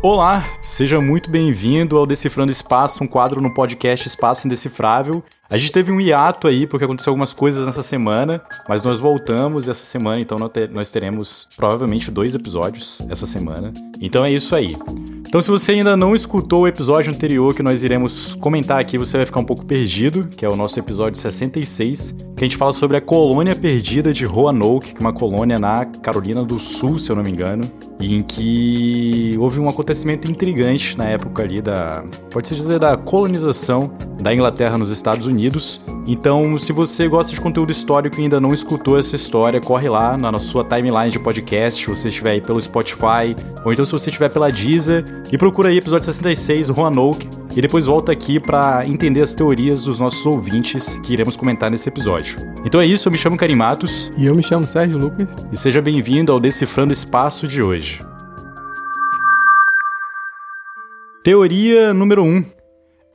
Olá, seja muito bem-vindo ao Decifrando Espaço, um quadro no podcast Espaço Indecifrável. A gente teve um hiato aí porque aconteceu algumas coisas nessa semana, mas nós voltamos essa semana, então nós teremos provavelmente dois episódios essa semana. Então é isso aí. Então, se você ainda não escutou o episódio anterior que nós iremos comentar aqui, você vai ficar um pouco perdido, que é o nosso episódio 66, que a gente fala sobre a colônia perdida de Roanoke, que é uma colônia na Carolina do Sul, se eu não me engano, e em que houve um acontecimento intrigante na época ali da, pode-se dizer, da colonização da Inglaterra nos Estados Unidos. Então, se você gosta de conteúdo histórico e ainda não escutou essa história, corre lá na sua timeline de podcast, se você estiver aí pelo Spotify, ou então se você estiver pela Deezer, e procura aí episódio 66, Roanoke, e depois volta aqui para entender as teorias dos nossos ouvintes que iremos comentar nesse episódio. Então é isso, eu me chamo Karim Matos. E eu me chamo Sérgio Lucas. E seja bem-vindo ao Decifrando Espaço de hoje. Teoria número 1. Um.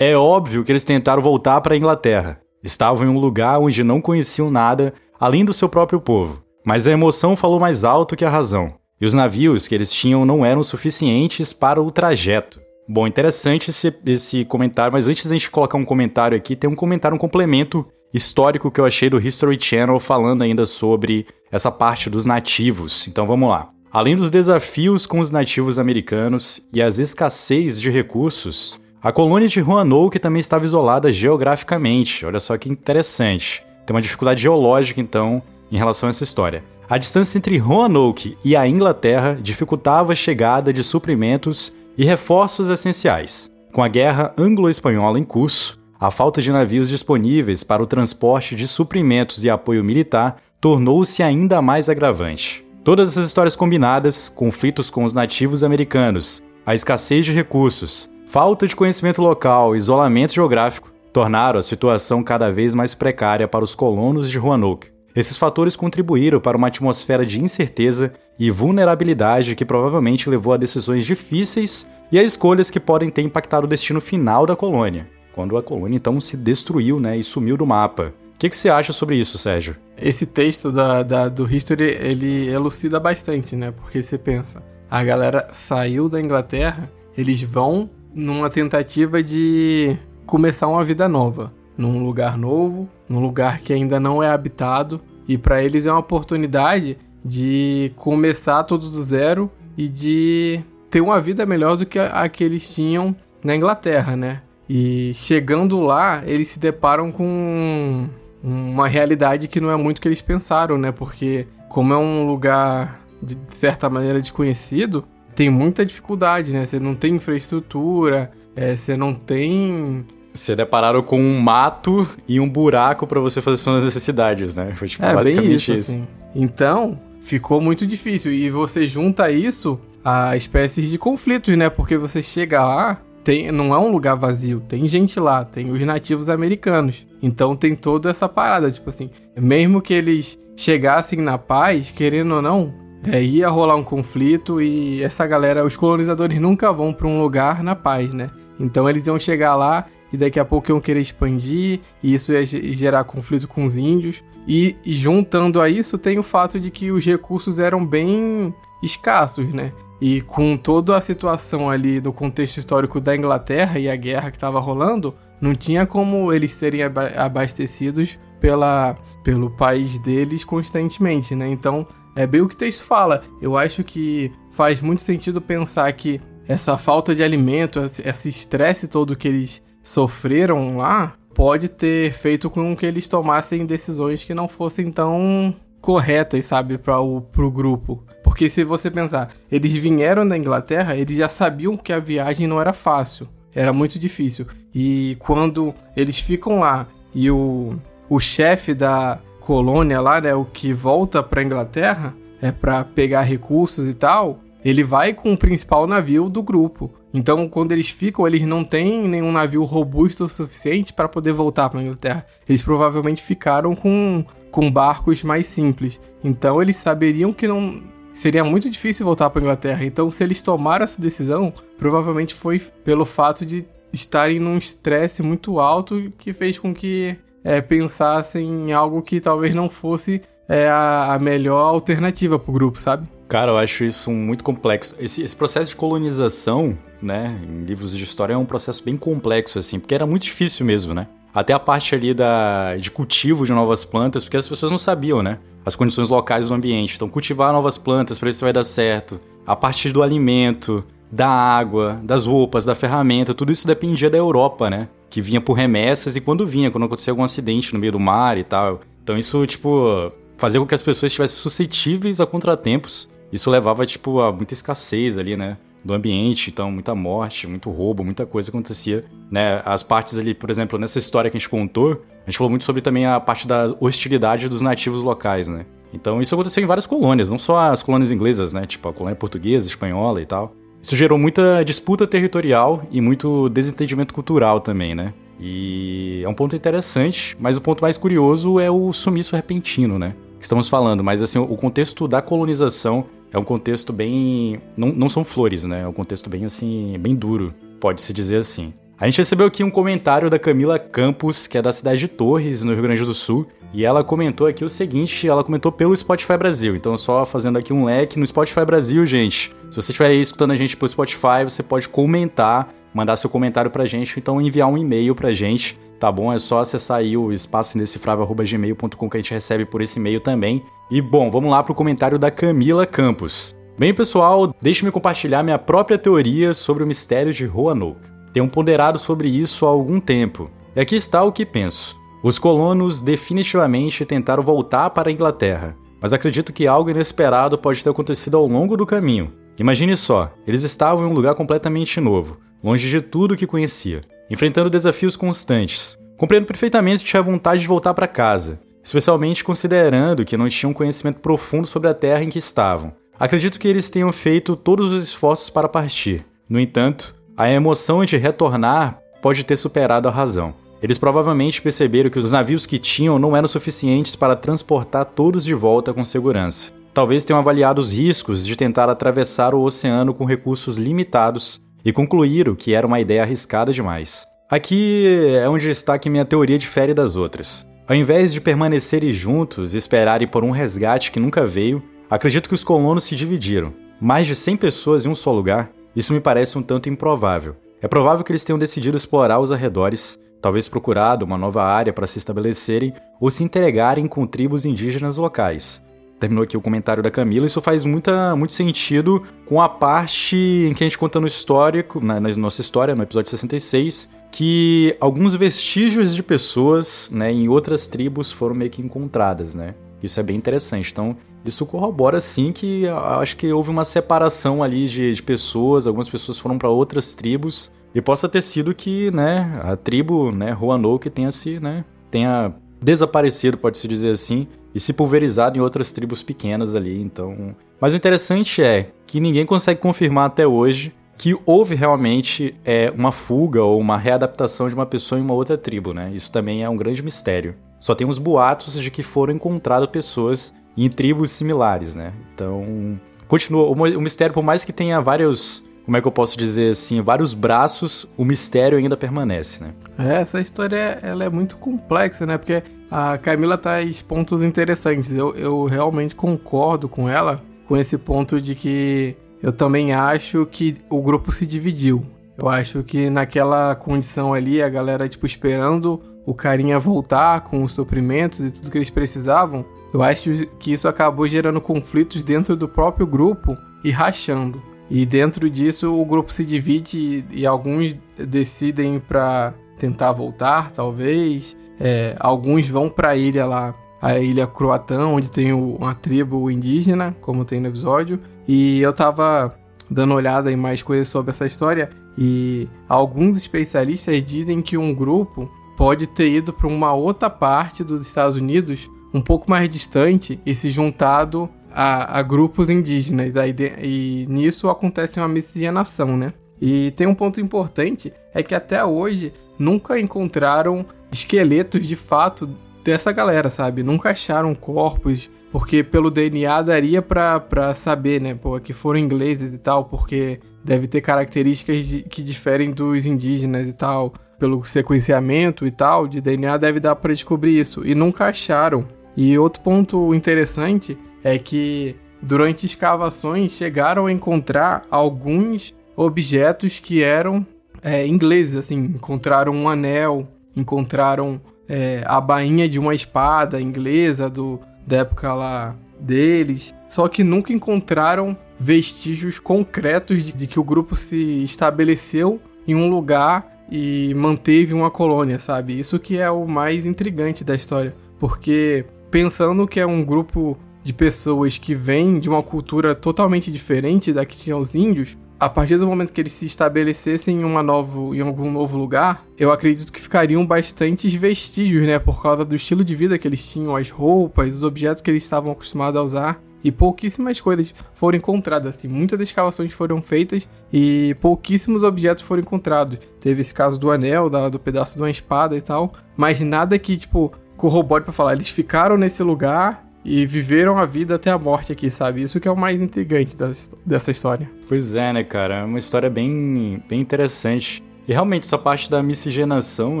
É óbvio que eles tentaram voltar para a Inglaterra. Estavam em um lugar onde não conheciam nada além do seu próprio povo. Mas a emoção falou mais alto que a razão. E os navios que eles tinham não eram suficientes para o trajeto. Bom, interessante esse, esse comentário, mas antes da gente colocar um comentário aqui, tem um comentário, um complemento histórico que eu achei do History Channel falando ainda sobre essa parte dos nativos. Então vamos lá. Além dos desafios com os nativos americanos e as escassez de recursos, a colônia de Roanoke também estava isolada geograficamente. Olha só que interessante. Tem uma dificuldade geológica, então, em relação a essa história. A distância entre Roanoke e a Inglaterra dificultava a chegada de suprimentos e reforços essenciais. Com a guerra anglo-espanhola em curso, a falta de navios disponíveis para o transporte de suprimentos e apoio militar tornou-se ainda mais agravante. Todas essas histórias combinadas, conflitos com os nativos americanos, a escassez de recursos, falta de conhecimento local isolamento geográfico, tornaram a situação cada vez mais precária para os colonos de Roanoke. Esses fatores contribuíram para uma atmosfera de incerteza e vulnerabilidade que provavelmente levou a decisões difíceis e a escolhas que podem ter impactado o destino final da colônia, quando a colônia então se destruiu né, e sumiu do mapa. O que, que você acha sobre isso, Sérgio? Esse texto da, da, do History, ele elucida bastante, né? Porque você pensa, a galera saiu da Inglaterra, eles vão numa tentativa de começar uma vida nova num lugar novo, num lugar que ainda não é habitado, e para eles é uma oportunidade de começar tudo do zero e de ter uma vida melhor do que a, que eles tinham na Inglaterra, né? E chegando lá, eles se deparam com uma realidade que não é muito o que eles pensaram, né? Porque como é um lugar de certa maneira desconhecido, tem muita dificuldade, né? Você não tem infraestrutura, é, você não tem se depararam com um mato e um buraco para você fazer suas necessidades, né? Foi tipo, é, basicamente isso. isso. Assim. Então, ficou muito difícil. E você junta isso a espécies de conflitos, né? Porque você chega lá, tem, não é um lugar vazio, tem gente lá, tem os nativos americanos. Então tem toda essa parada, tipo assim, mesmo que eles chegassem na paz, querendo ou não, é, ia rolar um conflito e essa galera, os colonizadores nunca vão para um lugar na paz, né? Então eles iam chegar lá e daqui a pouco iam querer expandir, e isso ia gerar conflito com os índios. E, juntando a isso, tem o fato de que os recursos eram bem escassos, né? E com toda a situação ali do contexto histórico da Inglaterra e a guerra que estava rolando, não tinha como eles serem abastecidos pela, pelo país deles constantemente, né? Então, é bem o que texto fala. Eu acho que faz muito sentido pensar que essa falta de alimento, esse estresse todo que eles sofreram lá pode ter feito com que eles tomassem decisões que não fossem tão corretas, sabe, para o pro grupo. Porque se você pensar, eles vieram da Inglaterra, eles já sabiam que a viagem não era fácil, era muito difícil. E quando eles ficam lá e o, o chefe da colônia lá, né, o que volta para Inglaterra, é para pegar recursos e tal, ele vai com o principal navio do grupo. Então, quando eles ficam, eles não têm nenhum navio robusto o suficiente para poder voltar para Inglaterra. Eles provavelmente ficaram com, com barcos mais simples. Então, eles saberiam que não seria muito difícil voltar para Inglaterra. Então, se eles tomaram essa decisão, provavelmente foi pelo fato de estarem num estresse muito alto que fez com que é, pensassem em algo que talvez não fosse é, a, a melhor alternativa para o grupo, sabe? Cara, eu acho isso muito complexo. Esse, esse, processo de colonização, né, em livros de história é um processo bem complexo, assim, porque era muito difícil mesmo, né? Até a parte ali da, de cultivo de novas plantas, porque as pessoas não sabiam, né? As condições locais do ambiente. Então, cultivar novas plantas para ver se vai dar certo. A partir do alimento, da água, das roupas, da ferramenta, tudo isso dependia da Europa, né? Que vinha por remessas e quando vinha, quando acontecia algum acidente no meio do mar e tal. Então, isso, tipo, fazia com que as pessoas estivessem suscetíveis a contratempos. Isso levava, tipo, a muita escassez ali, né? Do ambiente, então muita morte, muito roubo, muita coisa acontecia, né? As partes ali, por exemplo, nessa história que a gente contou, a gente falou muito sobre também a parte da hostilidade dos nativos locais, né? Então isso aconteceu em várias colônias, não só as colônias inglesas, né? Tipo a colônia portuguesa, espanhola e tal. Isso gerou muita disputa territorial e muito desentendimento cultural também, né? E é um ponto interessante, mas o ponto mais curioso é o sumiço repentino, né? que estamos falando, mas assim, o contexto da colonização é um contexto bem. Não, não são flores, né? É um contexto bem assim, bem duro, pode-se dizer assim. A gente recebeu aqui um comentário da Camila Campos, que é da cidade de Torres, no Rio Grande do Sul, e ela comentou aqui o seguinte, ela comentou pelo Spotify Brasil. Então, só fazendo aqui um leque no Spotify Brasil, gente. Se você estiver escutando a gente pelo Spotify, você pode comentar, mandar seu comentário pra gente, ou então enviar um e-mail pra gente tá bom? É só acessar aí o espaço indecifrável.gmail.com que a gente recebe por esse e-mail também. E bom, vamos lá pro comentário da Camila Campos. Bem, pessoal, deixe-me compartilhar minha própria teoria sobre o mistério de Roanoke. Tenho ponderado sobre isso há algum tempo. E aqui está o que penso. Os colonos definitivamente tentaram voltar para a Inglaterra, mas acredito que algo inesperado pode ter acontecido ao longo do caminho. Imagine só, eles estavam em um lugar completamente novo, longe de tudo que conhecia enfrentando desafios constantes. Compreendo perfeitamente que tinha vontade de voltar para casa, especialmente considerando que não tinham conhecimento profundo sobre a terra em que estavam. Acredito que eles tenham feito todos os esforços para partir. No entanto, a emoção de retornar pode ter superado a razão. Eles provavelmente perceberam que os navios que tinham não eram suficientes para transportar todos de volta com segurança. Talvez tenham avaliado os riscos de tentar atravessar o oceano com recursos limitados e concluíram que era uma ideia arriscada demais. Aqui é onde está que minha teoria difere das outras. Ao invés de permanecerem juntos e esperarem por um resgate que nunca veio, acredito que os colonos se dividiram. Mais de 100 pessoas em um só lugar, isso me parece um tanto improvável. É provável que eles tenham decidido explorar os arredores, talvez procurado uma nova área para se estabelecerem ou se entregarem com tribos indígenas locais terminou aqui o comentário da Camila, isso faz muita, muito sentido com a parte em que a gente conta no histórico, na, na nossa história, no episódio 66, que alguns vestígios de pessoas né, em outras tribos foram meio que encontradas, né? Isso é bem interessante. Então, isso corrobora sim que acho que houve uma separação ali de, de pessoas, algumas pessoas foram para outras tribos, e possa ter sido que, né, a tribo, né, Roanoke tenha se, né, tenha desaparecido, pode-se dizer assim, e se pulverizado em outras tribos pequenas ali. Então, mas o interessante é que ninguém consegue confirmar até hoje que houve realmente é, uma fuga ou uma readaptação de uma pessoa em uma outra tribo, né? Isso também é um grande mistério. Só temos boatos de que foram encontradas pessoas em tribos similares, né? Então, continua o mistério, por mais que tenha vários como é que eu posso dizer assim, vários braços, o mistério ainda permanece, né? É, essa história ela é muito complexa, né? Porque a Camila traz pontos interessantes. Eu, eu realmente concordo com ela com esse ponto de que eu também acho que o grupo se dividiu. Eu acho que naquela condição ali, a galera, tipo, esperando o carinha voltar com os suprimentos e tudo que eles precisavam, eu acho que isso acabou gerando conflitos dentro do próprio grupo e rachando. E dentro disso o grupo se divide e, e alguns decidem para tentar voltar, talvez. É, alguns vão para a ilha lá, a ilha Croatã, onde tem o, uma tribo indígena, como tem no episódio. E eu tava dando olhada em mais coisas sobre essa história e alguns especialistas dizem que um grupo pode ter ido para uma outra parte dos Estados Unidos, um pouco mais distante, e se juntado a, a grupos indígenas. E, e nisso acontece uma miscigenação, né? E tem um ponto importante, é que até hoje nunca encontraram esqueletos de fato dessa galera, sabe? Nunca acharam corpos, porque pelo DNA daria pra, pra saber, né? Pô, que foram ingleses e tal, porque deve ter características de, que diferem dos indígenas e tal. Pelo sequenciamento e tal, de DNA deve dar para descobrir isso. E nunca acharam. E outro ponto interessante é que durante escavações chegaram a encontrar alguns objetos que eram é, ingleses, assim, encontraram um anel, encontraram é, a bainha de uma espada inglesa do, da época lá deles, só que nunca encontraram vestígios concretos de, de que o grupo se estabeleceu em um lugar e manteve uma colônia, sabe? Isso que é o mais intrigante da história, porque pensando que é um grupo de pessoas que vêm de uma cultura totalmente diferente da que tinham os índios, a partir do momento que eles se estabelecessem em, uma novo, em algum novo lugar, eu acredito que ficariam bastantes vestígios, né? Por causa do estilo de vida que eles tinham, as roupas, os objetos que eles estavam acostumados a usar. E pouquíssimas coisas foram encontradas, assim. Muitas escavações foram feitas e pouquíssimos objetos foram encontrados. Teve esse caso do anel, da, do pedaço de uma espada e tal. Mas nada que, tipo, corrobore pra falar. Eles ficaram nesse lugar e viveram a vida até a morte aqui, sabe? Isso que é o mais intrigante dessa história. Pois é, né, cara? É uma história bem, bem interessante. E realmente, essa parte da miscigenação,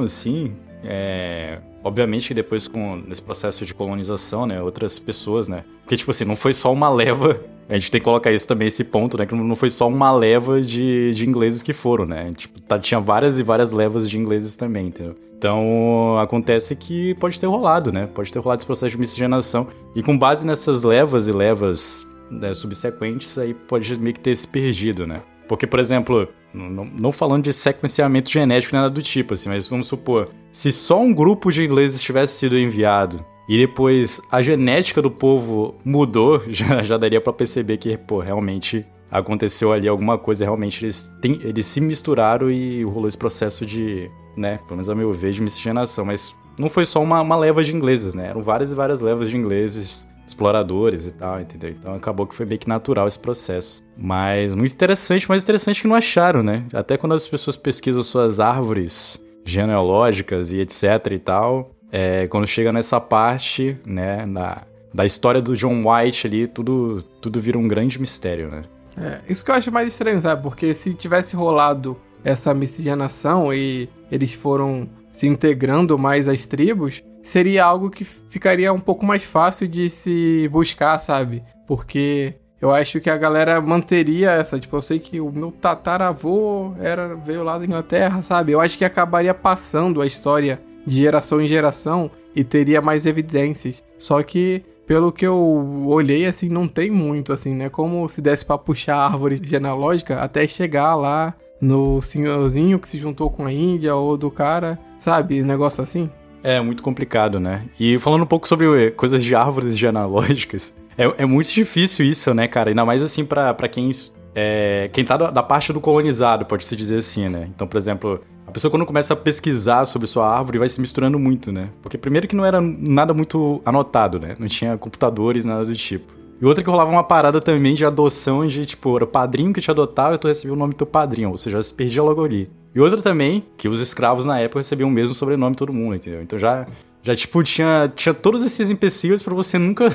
assim, é... Obviamente que depois, com nesse processo de colonização, né, outras pessoas, né? Porque, tipo assim, não foi só uma leva. A gente tem que colocar isso também, esse ponto, né? Que não foi só uma leva de, de ingleses que foram, né? Tipo, tá, tinha várias e várias levas de ingleses também, entendeu? Então, acontece que pode ter rolado, né? Pode ter rolado esse processo de miscigenação. E com base nessas levas e levas né, subsequentes, aí pode meio que ter se perdido, né? Porque, por exemplo, não, falando de sequenciamento genético nada do tipo, assim, mas vamos supor, se só um grupo de ingleses tivesse sido enviado e depois a genética do povo mudou, já, já daria para perceber que, pô, realmente aconteceu ali alguma coisa, realmente eles, tem, eles se misturaram e rolou esse processo de, né, pelo menos a meu ver, de miscigenação, mas não foi só uma, uma leva de ingleses, né, eram várias e várias levas de ingleses, exploradores e tal, entendeu? Então acabou que foi meio que natural esse processo. Mas muito interessante, mas interessante que não acharam, né? Até quando as pessoas pesquisam suas árvores genealógicas e etc e tal, é, quando chega nessa parte, né, na, da história do John White ali, tudo, tudo vira um grande mistério, né? É, isso que eu acho mais estranho, sabe? Porque se tivesse rolado essa miscigenação e eles foram se integrando mais às tribos, seria algo que ficaria um pouco mais fácil de se buscar, sabe? Porque eu acho que a galera manteria essa, tipo, eu sei que o meu tataravô era veio lá da Inglaterra, sabe? Eu acho que acabaria passando a história de geração em geração e teria mais evidências. Só que pelo que eu olhei, assim, não tem muito, assim, né? Como se desse para puxar a árvore genealógica até chegar lá no senhorzinho que se juntou com a Índia ou do cara, sabe? Negócio assim. É, muito complicado, né? E falando um pouco sobre coisas de árvores genealógicas, é, é muito difícil isso, né, cara? Ainda mais assim para quem é, quem tá da, da, parte do colonizado, pode-se dizer assim, né? Então, por exemplo, a pessoa quando começa a pesquisar sobre sua árvore vai se misturando muito, né? Porque primeiro que não era nada muito anotado, né? Não tinha computadores, nada do tipo. E outra que rolava uma parada também de adoção de, tipo, era o padrinho que te adotava e tu recebia o nome do teu padrinho, ou seja, se perdia logo ali. E outra também, que os escravos na época recebiam o mesmo sobrenome todo mundo, entendeu? Então já, já tipo, tinha, tinha todos esses empecilhos para você nunca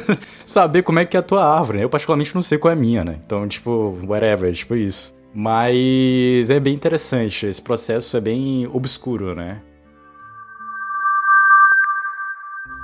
saber como é que é a tua árvore. Né? Eu particularmente não sei qual é a minha, né? Então, tipo, whatever, tipo isso. Mas é bem interessante, esse processo é bem obscuro, né?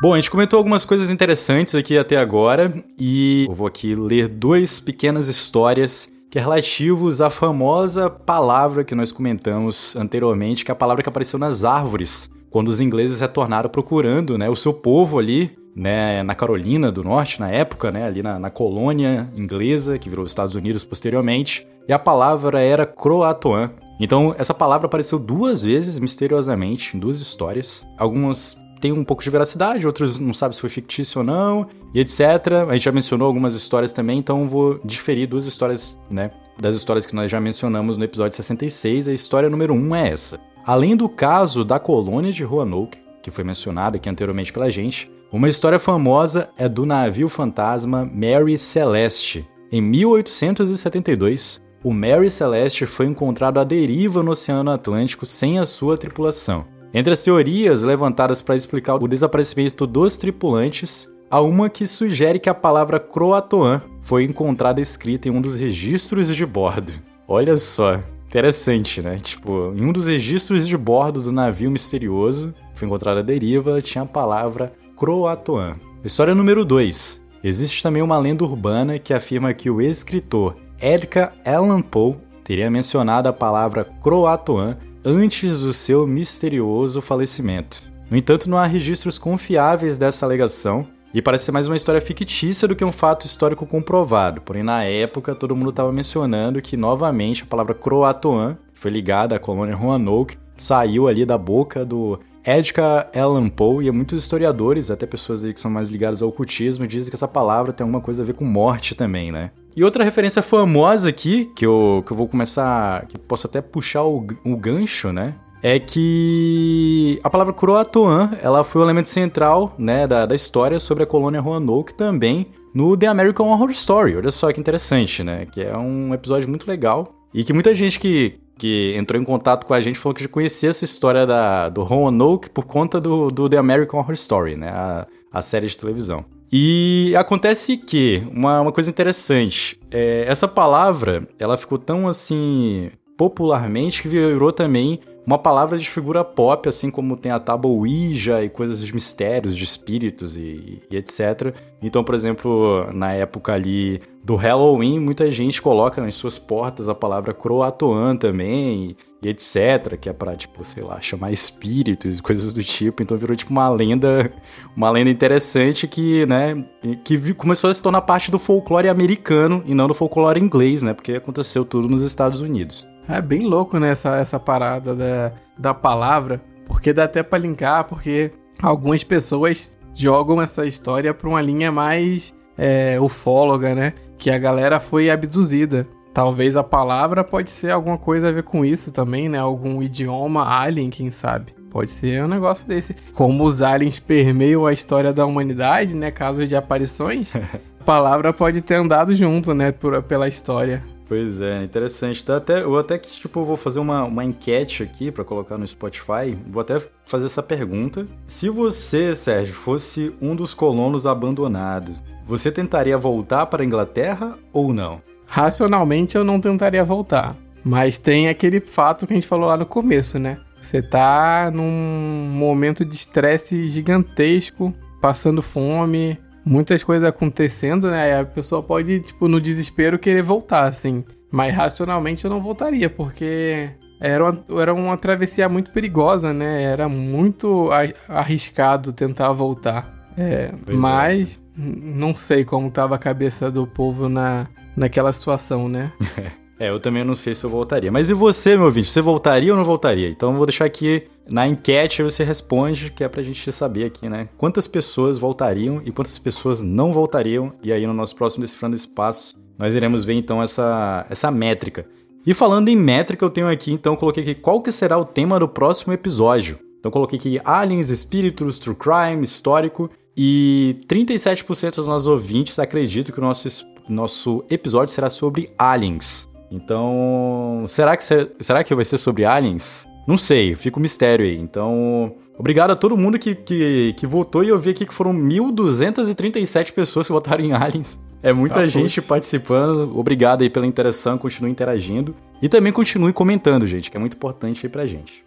Bom, a gente comentou algumas coisas interessantes aqui até agora e eu vou aqui ler duas pequenas histórias que é relativos à famosa palavra que nós comentamos anteriormente, que é a palavra que apareceu nas árvores, quando os ingleses retornaram procurando, né, o seu povo ali né, na Carolina do Norte, na época, né, ali na, na, colônia inglesa, que virou Estados Unidos posteriormente, e a palavra era Croatoan. Então, essa palavra apareceu duas vezes misteriosamente em duas histórias. Algumas têm um pouco de veracidade, outras não sabe se foi fictício ou não, e etc. A gente já mencionou algumas histórias também, então vou diferir duas histórias, né, das histórias que nós já mencionamos no episódio 66. A história número 1 um é essa. Além do caso da colônia de Roanoke, que foi mencionado aqui anteriormente pela gente, uma história famosa é do navio fantasma Mary Celeste. Em 1872, o Mary Celeste foi encontrado à deriva no Oceano Atlântico sem a sua tripulação. Entre as teorias levantadas para explicar o desaparecimento dos tripulantes, há uma que sugere que a palavra Croatoan foi encontrada escrita em um dos registros de bordo. Olha só, interessante, né? Tipo, em um dos registros de bordo do navio misterioso, foi encontrada a deriva, tinha a palavra Croatoan. História número 2. existe também uma lenda urbana que afirma que o escritor Edgar Allan Poe teria mencionado a palavra croatoan antes do seu misterioso falecimento. No entanto, não há registros confiáveis dessa alegação e parece ser mais uma história fictícia do que um fato histórico comprovado. Porém, na época, todo mundo estava mencionando que, novamente, a palavra croatoan, que foi ligada à colônia Roanoke, saiu ali da boca do Edgar Allan Poe, e muitos historiadores, até pessoas que são mais ligadas ao ocultismo, dizem que essa palavra tem alguma coisa a ver com morte também, né? E outra referência famosa aqui, que eu, que eu vou começar, que posso até puxar o, o gancho, né? É que a palavra Croatoan, ela foi o elemento central, né, da, da história sobre a colônia Roanoke também no The American Horror Story. Olha só que interessante, né? Que é um episódio muito legal e que muita gente que, que entrou em contato com a gente falou que já conhecia essa história da, do Roanoke por conta do, do The American Horror Story, né? A, a série de televisão. E acontece que, uma, uma coisa interessante, é, essa palavra, ela ficou tão assim, popularmente, que virou também uma palavra de figura pop, assim como tem a tábua Ouija e coisas de mistérios, de espíritos e, e, etc. Então, por exemplo, na época ali do Halloween, muita gente coloca nas suas portas a palavra Croatoan também e, e etc, que é pra, tipo, sei lá, chamar espíritos e coisas do tipo. Então virou, tipo, uma lenda, uma lenda interessante que, né, que começou a se tornar parte do folclore americano e não do folclore inglês, né, porque aconteceu tudo nos Estados Unidos. É bem louco, né, essa, essa parada da, da palavra, porque dá até pra linkar, porque algumas pessoas jogam essa história pra uma linha mais é, ufóloga, né, que a galera foi abduzida. Talvez a palavra pode ser alguma coisa a ver com isso também, né, algum idioma alien, quem sabe. Pode ser um negócio desse. Como os aliens permeiam a história da humanidade, né? Casos de aparições, a palavra pode ter andado junto, né? Por, pela história. Pois é, interessante. Tá até, eu até que, tipo, vou fazer uma, uma enquete aqui para colocar no Spotify. Vou até fazer essa pergunta. Se você, Sérgio, fosse um dos colonos abandonados, você tentaria voltar para a Inglaterra ou não? Racionalmente eu não tentaria voltar. Mas tem aquele fato que a gente falou lá no começo, né? Você tá num momento de estresse gigantesco, passando fome, muitas coisas acontecendo, né? A pessoa pode, tipo, no desespero querer voltar, assim. Mas racionalmente eu não voltaria, porque era uma, era uma travessia muito perigosa, né? Era muito arriscado tentar voltar. É, mas é. não sei como tava a cabeça do povo na, naquela situação, né? É, eu também não sei se eu voltaria. Mas e você, meu ouvinte? Você voltaria ou não voltaria? Então eu vou deixar aqui na enquete você responde, que é pra gente saber aqui, né? Quantas pessoas voltariam e quantas pessoas não voltariam. E aí no nosso próximo Decifrando Espaço, nós iremos ver então essa, essa métrica. E falando em métrica, eu tenho aqui, então, coloquei aqui qual que será o tema do próximo episódio. Então coloquei aqui aliens, espíritos, true crime, histórico. E 37% dos nossos ouvintes acreditam que o nosso, nosso episódio será sobre aliens. Então, será que, será que vai ser sobre aliens? Não sei, fica um mistério aí. Então, obrigado a todo mundo que, que, que votou e eu vi aqui que foram 1.237 pessoas que votaram em aliens. É muita gente participando. Obrigado aí pela interação, continue interagindo. E também continue comentando, gente, que é muito importante aí pra gente.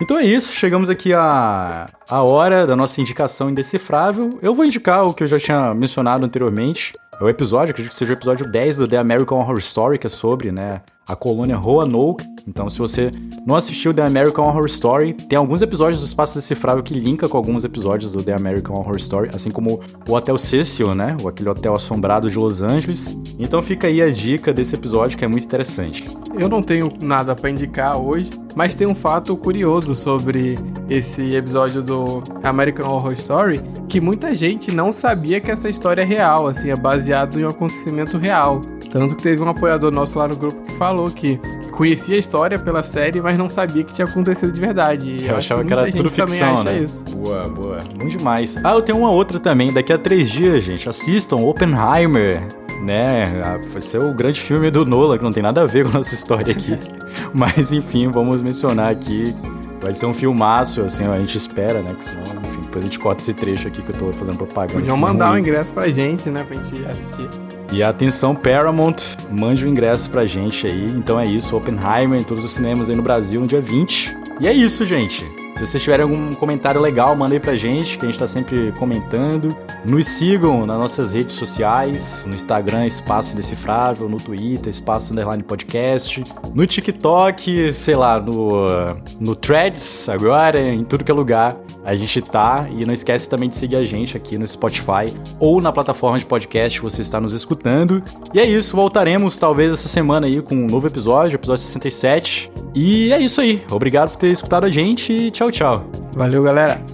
Então é isso, chegamos aqui à, à hora da nossa indicação indecifrável. Eu vou indicar o que eu já tinha mencionado anteriormente. É o episódio, acredito que seja o episódio 10 do The American Horror Story, que é sobre, né, a colônia Roanoke. Então, se você não assistiu The American Horror Story, tem alguns episódios do Espaço Decifrável que linka com alguns episódios do The American Horror Story, assim como o Hotel Cecil, né? Aquele hotel assombrado de Los Angeles. Então fica aí a dica desse episódio que é muito interessante. Eu não tenho nada para indicar hoje, mas tem um fato curioso sobre esse episódio do American Horror Story, que muita gente não sabia que essa história é real, assim, é baseado em um acontecimento real. Tanto que teve um apoiador nosso lá no grupo que falou que conhecia a história pela série, mas não sabia que tinha acontecido de verdade. eu, eu achava que, que era tudo ficção, né? Isso. Boa, boa. Muito demais. Ah, eu tenho uma outra também. Daqui a três dias, gente, assistam Oppenheimer né? Vai ser o grande filme do Nola, que não tem nada a ver com a nossa história aqui. Mas enfim, vamos mencionar aqui. Vai ser um filmaço, assim, a gente espera, né? Que senão, enfim, depois a gente corta esse trecho aqui que eu tô fazendo propaganda. Podiam mandar o um ingresso pra gente, né? Pra gente assistir. E atenção, Paramount, mande o um ingresso pra gente aí. Então é isso, Oppenheimer em todos os cinemas aí no Brasil no dia 20. E é isso, gente. Se vocês tiverem algum comentário legal, mandem pra gente, que a gente tá sempre comentando. Nos sigam nas nossas redes sociais, no Instagram, Espaço Indecifrável, no Twitter, Espaço Underline Podcast, no TikTok, sei lá, no, no Threads agora, em tudo que é lugar. A gente tá. E não esquece também de seguir a gente aqui no Spotify ou na plataforma de podcast que você está nos escutando. E é isso, voltaremos talvez essa semana aí com um novo episódio, episódio 67. E é isso aí. Obrigado por ter escutado a gente e tchau. Valeu, galera.